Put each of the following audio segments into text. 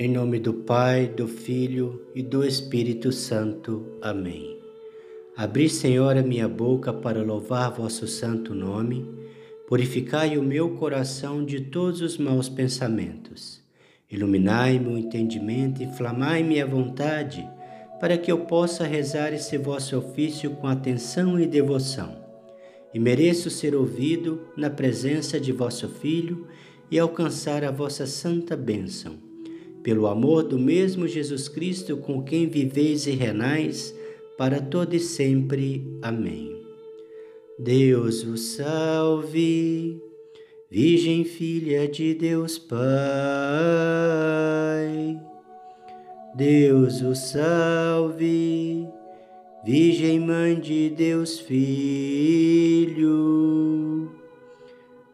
Em nome do Pai, do Filho e do Espírito Santo. Amém. Abri, Senhor, a minha boca para louvar vosso santo nome. Purificai o meu coração de todos os maus pensamentos. Iluminai meu entendimento, inflamai-me a vontade, para que eu possa rezar esse vosso ofício com atenção e devoção. E mereço ser ouvido na presença de vosso Filho e alcançar a vossa santa bênção pelo amor do mesmo Jesus Cristo com quem viveis e renais, para todo e sempre. Amém. Deus o salve, Virgem Filha de Deus Pai. Deus o salve, Virgem Mãe de Deus Filho.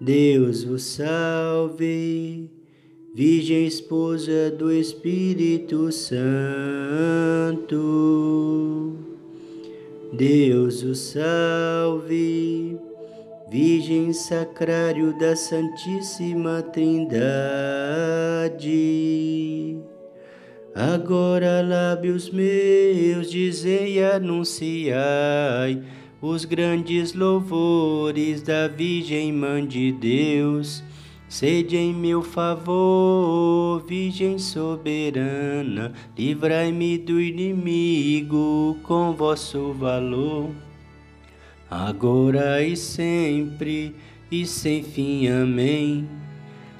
Deus o salve, Virgem Esposa do Espírito Santo, Deus o salve, Virgem Sacrário da Santíssima Trindade. Agora, lábios meus, dizei e anunciai os grandes louvores da Virgem Mãe de Deus Sede em meu favor, Virgem soberana, livrai-me do inimigo com vosso valor. Agora e sempre e sem fim. Amém.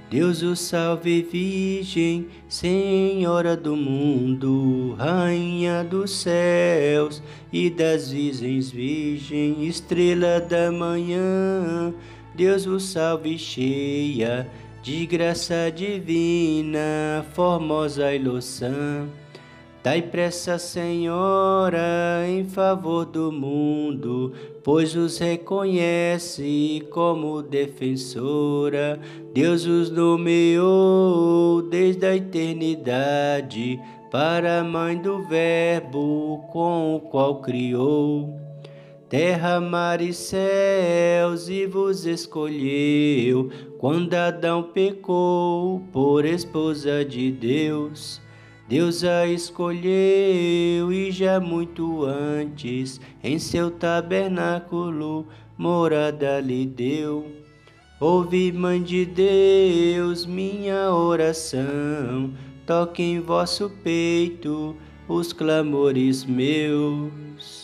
Deus o salve, Virgem, Senhora do mundo, Rainha dos céus e das virgens, Virgem, Estrela da manhã Deus o salve cheia de graça divina, formosa e louçã. Dai pressa, Senhora, em favor do mundo, pois os reconhece como defensora. Deus os nomeou desde a eternidade para a mãe do Verbo com o qual criou terra, mar e céus, e vos escolheu quando Adão pecou por esposa de Deus. Deus a escolheu e já muito antes em seu tabernáculo morada lhe deu. Ouve, Mãe de Deus, minha oração, toque em vosso peito os clamores meus.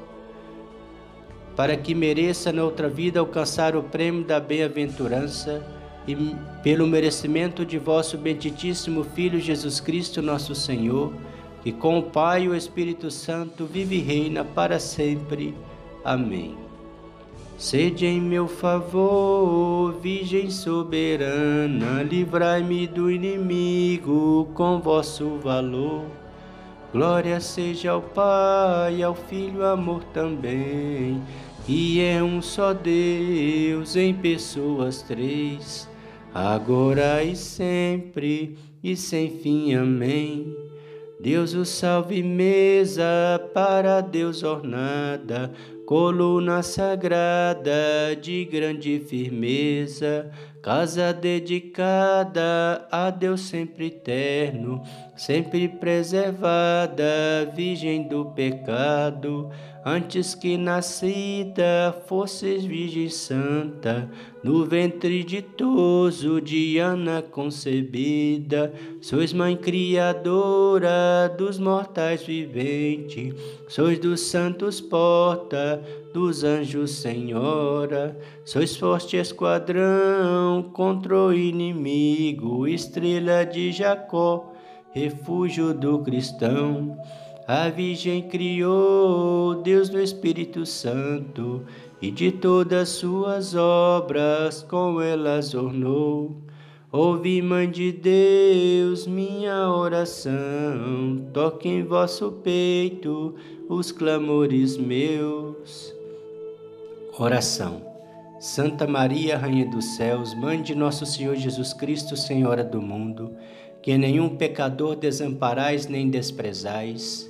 para que mereça noutra vida alcançar o prêmio da bem-aventurança e pelo merecimento de vosso benditíssimo Filho Jesus Cristo, nosso Senhor, que com o Pai e o Espírito Santo vive e reina para sempre. Amém. Sede em meu favor, Virgem soberana, livrai-me do inimigo com vosso valor. Glória seja ao Pai, ao Filho, amor também e é um só Deus em pessoas três, agora e sempre e sem fim. Amém. Deus o salve, mesa para Deus ornada, coluna sagrada de grande firmeza, casa dedicada a Deus sempre eterno, sempre preservada, virgem do pecado antes que nascida fosses Virgem Santa, no ventre ditoso de Ana concebida, sois Mãe Criadora dos mortais viventes, sois dos santos porta, dos anjos Senhora, sois forte esquadrão contra o inimigo, estrela de Jacó, refúgio do cristão. A Virgem criou Deus do Espírito Santo e de todas suas obras com elas ornou. Ouvi, Mãe de Deus, minha oração, toque em vosso peito os clamores meus. Oração. Santa Maria, Rainha dos Céus, Mãe de Nosso Senhor Jesus Cristo, Senhora do mundo, que nenhum pecador desamparais nem desprezais,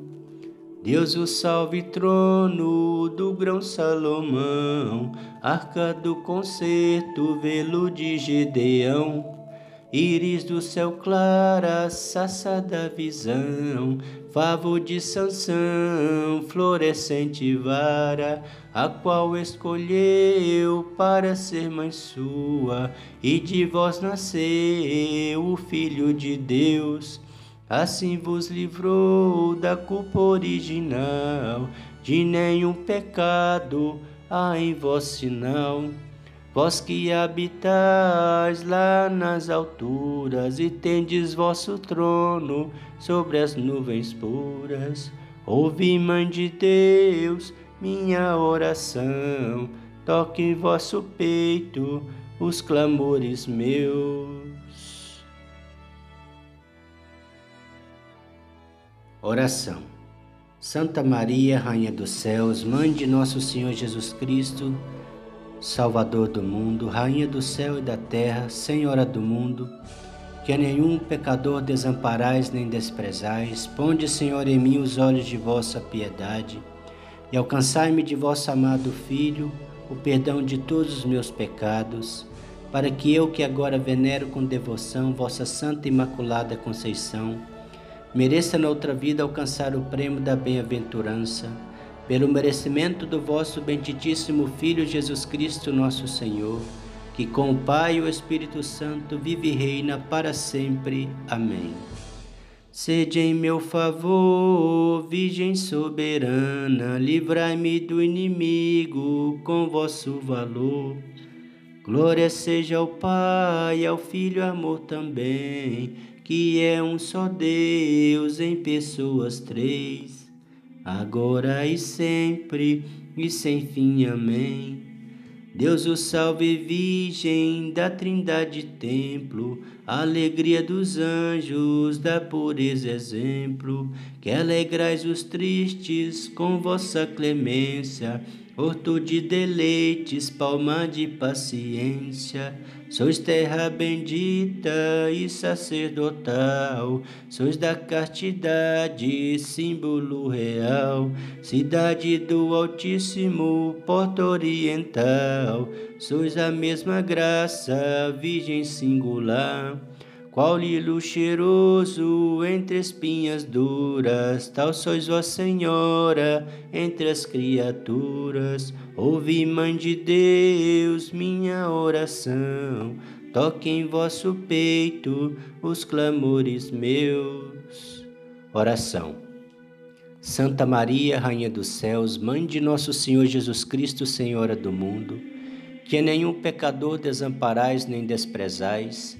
Deus o salve, trono do grão Salomão, arca do concerto, velo de Gedeão. Íris do céu clara, saça da visão, favo de Sansão, florescente vara, a qual escolheu para ser mãe sua, e de vós nasceu o Filho de Deus. Assim vos livrou da culpa original, de nenhum pecado há em vós sinal. Vós que habitais lá nas alturas e tendes vosso trono sobre as nuvens puras, ouvi, Mãe de Deus, minha oração, toque em vosso peito os clamores meus. Oração. Santa Maria, Rainha dos Céus, Mãe de nosso Senhor Jesus Cristo, Salvador do mundo, Rainha do céu e da terra, Senhora do mundo, que a nenhum pecador desamparais nem desprezais, ponde, Senhor, em mim os olhos de vossa piedade e alcançai-me de vosso amado Filho o perdão de todos os meus pecados, para que eu, que agora venero com devoção vossa Santa Imaculada Conceição, mereça na outra vida alcançar o prêmio da bem-aventurança pelo merecimento do vosso benditíssimo Filho Jesus Cristo, nosso Senhor, que com o Pai e o Espírito Santo vive e reina para sempre. Amém. Sede em meu favor, Virgem soberana, livrai-me do inimigo com vosso valor. Glória seja ao Pai, ao Filho, amor também, que é um só Deus em pessoas três agora e sempre e sem fim. Amém. Deus o salve, Virgem da Trindade Templo, alegria dos anjos, da pureza exemplo, que alegrais os tristes com vossa clemência horto de deleites, palma de paciência. Sois terra bendita e sacerdotal, sois da castidade, símbolo real, cidade do Altíssimo, porta oriental. Sois a mesma graça, virgem singular. Qual lilo cheiroso entre espinhas duras, tal sois vós, Senhora, entre as criaturas. Ouvi, Mãe de Deus, minha oração, toque em vosso peito os clamores meus. Oração. Santa Maria, Rainha dos Céus, Mãe de nosso Senhor Jesus Cristo, Senhora do mundo, que nenhum pecador desamparais nem desprezais,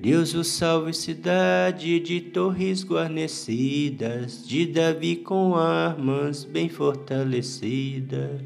Deus o salve, cidade de torres guarnecidas, de Davi com armas bem fortalecida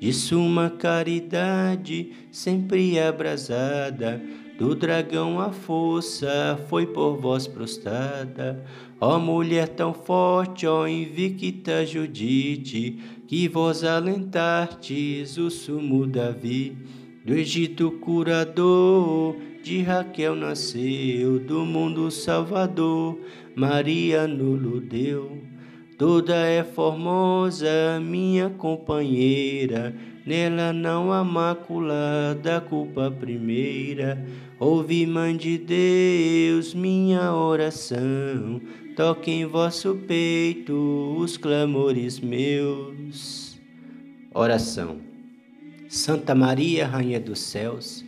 de suma caridade, sempre abrasada, do dragão a força foi por vós prostrada. Ó mulher tão forte, ó invicta Judite, que vós alentartes o sumo Davi. Do Egito curador, de Raquel nasceu, do mundo salvador, Maria nulo deu. Toda é formosa, minha companheira, nela não há mácula da culpa primeira. Ouvi, Mãe de Deus, minha oração, toque em vosso peito os clamores meus. Oração. Santa Maria, Rainha dos Céus,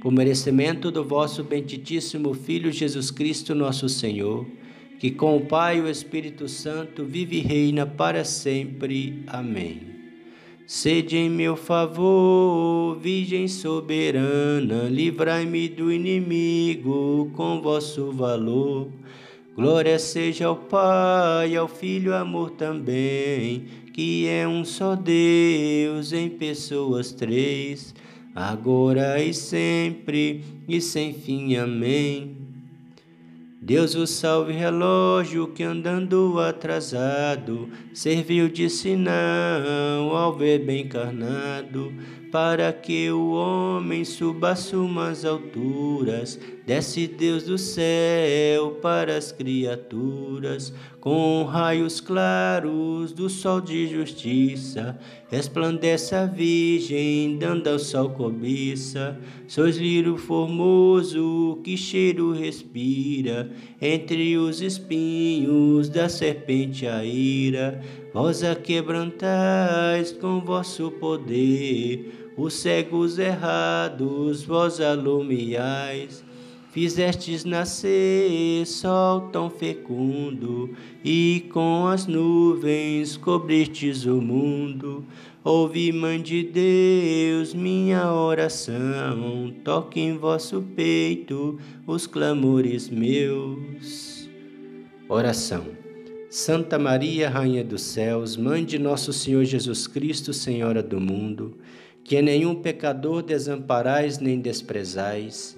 por merecimento do vosso benditíssimo Filho Jesus Cristo, nosso Senhor, que com o Pai e o Espírito Santo vive e reina para sempre. Amém. Sede em meu favor, Virgem soberana, livrai-me do inimigo com vosso valor. Glória seja ao Pai, ao Filho, amor também, que é um só Deus em pessoas três, agora e sempre e sem fim. Amém. Deus o salve, relógio que andando atrasado serviu de sinal ao verbo encarnado, para que o homem suba sumas alturas. Desce Deus do céu para as criaturas, com raios claros do sol de justiça. Resplandece a Virgem, dando ao sol cobiça. Sois lírio formoso que cheiro respira, entre os espinhos da serpente a ira. Vós a quebrantais com vosso poder, os cegos errados vós alumiais. Fizestes nascer sol tão fecundo, e com as nuvens cobristes o mundo. Ouvi, Mãe de Deus, minha oração, toque em vosso peito os clamores meus. Oração. Santa Maria, Rainha dos Céus, Mãe de nosso Senhor Jesus Cristo, Senhora do mundo, que nenhum pecador desamparais nem desprezais,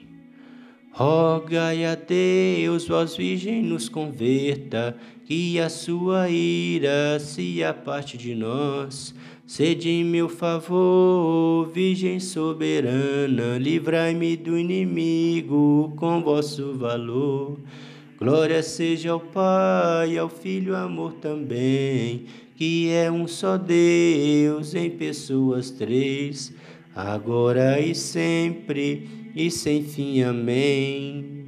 Rogai a Deus, vós Virgem, nos converta, que a sua ira se aparte de nós. Sede em meu favor, Virgem soberana, livrai-me do inimigo com vosso valor. Glória seja ao Pai, ao Filho, amor também, que é um só Deus em pessoas três, agora e sempre e sem fim. Amém.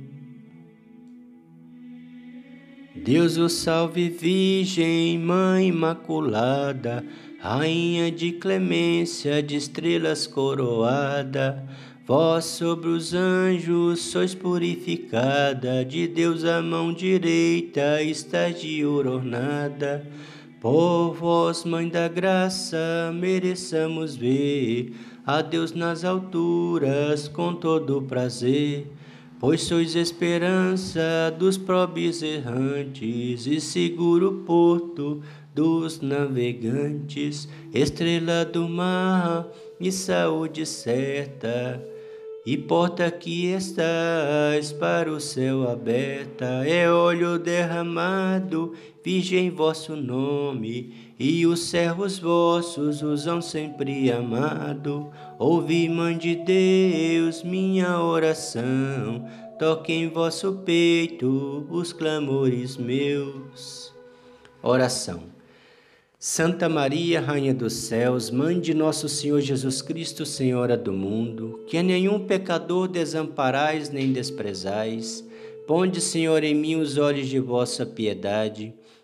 Deus o salve, Virgem, Mãe Imaculada, Rainha de clemência, de estrelas coroada Vós sobre os anjos sois purificada, de Deus a mão direita está de ouro ornada. Por vós, Mãe da Graça, mereçamos ver a Deus nas alturas com todo prazer. Pois sois esperança dos pobres errantes e seguro porto dos navegantes, estrela do mar e saúde certa. E porta que estás para o céu aberta, é olho derramado, virgem vosso nome, e os servos vossos usam sempre amado. Ouvi, Mãe de Deus, minha oração, toque em vosso peito os clamores meus. Oração. Santa Maria, Rainha dos Céus, Mãe de Nosso Senhor Jesus Cristo, Senhora do mundo, que a nenhum pecador desamparais nem desprezais, ponde, Senhor, em mim os olhos de vossa piedade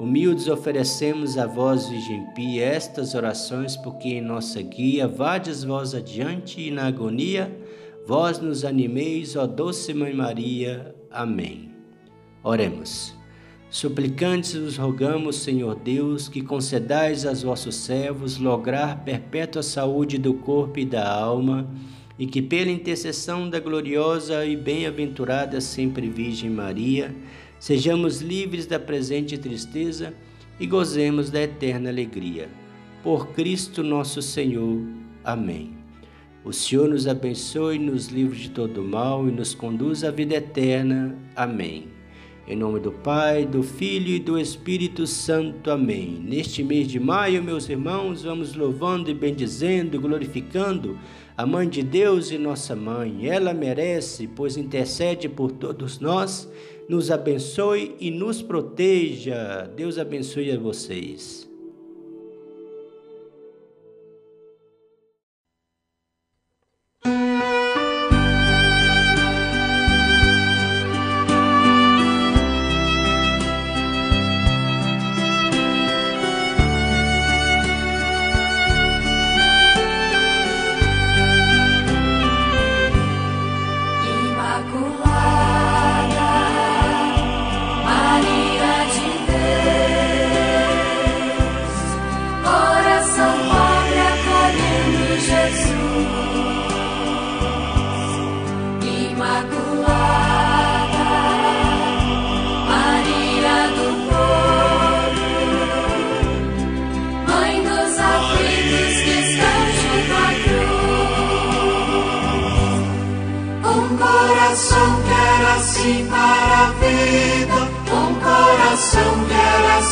Humildes oferecemos a vós, Virgem Pia, estas orações, porque em nossa guia vades vós adiante e na agonia vós nos animeis, ó doce Mãe Maria. Amém. Oremos. Suplicantes vos rogamos, Senhor Deus, que concedais aos vossos servos lograr perpétua saúde do corpo e da alma, e que pela intercessão da gloriosa e bem-aventurada sempre Virgem Maria, sejamos livres da presente tristeza e gozemos da eterna alegria. Por Cristo nosso Senhor. Amém. O Senhor nos abençoe, nos livre de todo mal e nos conduz à vida eterna. Amém. Em nome do Pai, do Filho e do Espírito Santo. Amém. Neste mês de maio, meus irmãos, vamos louvando e bendizendo glorificando a Mãe de Deus e nossa Mãe. Ela merece, pois intercede por todos nós, nos abençoe e nos proteja. Deus abençoe a vocês.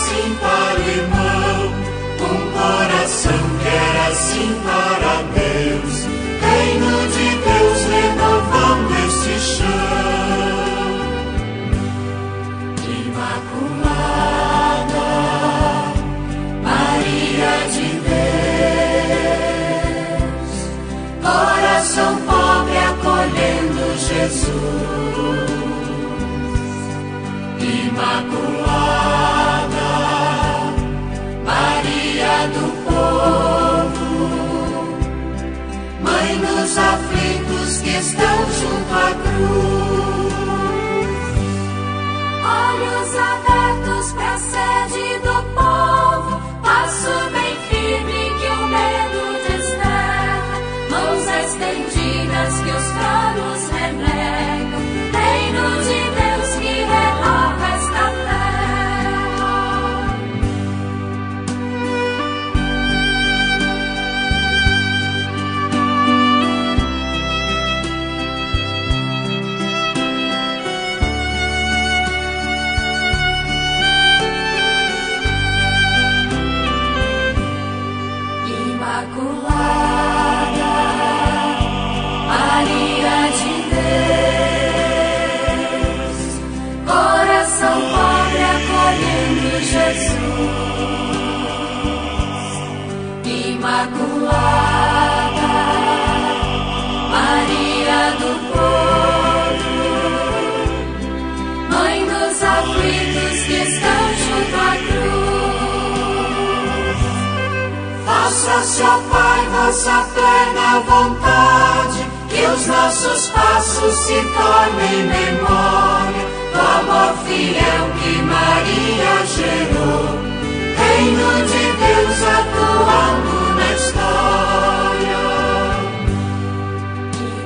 Assim para o irmão, um coração quer assim para Deus, nossa plena vontade, que os nossos passos se tornem memória do amor fiel que Maria gerou. Reino de Deus atuando na é história.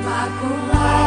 Imaculada.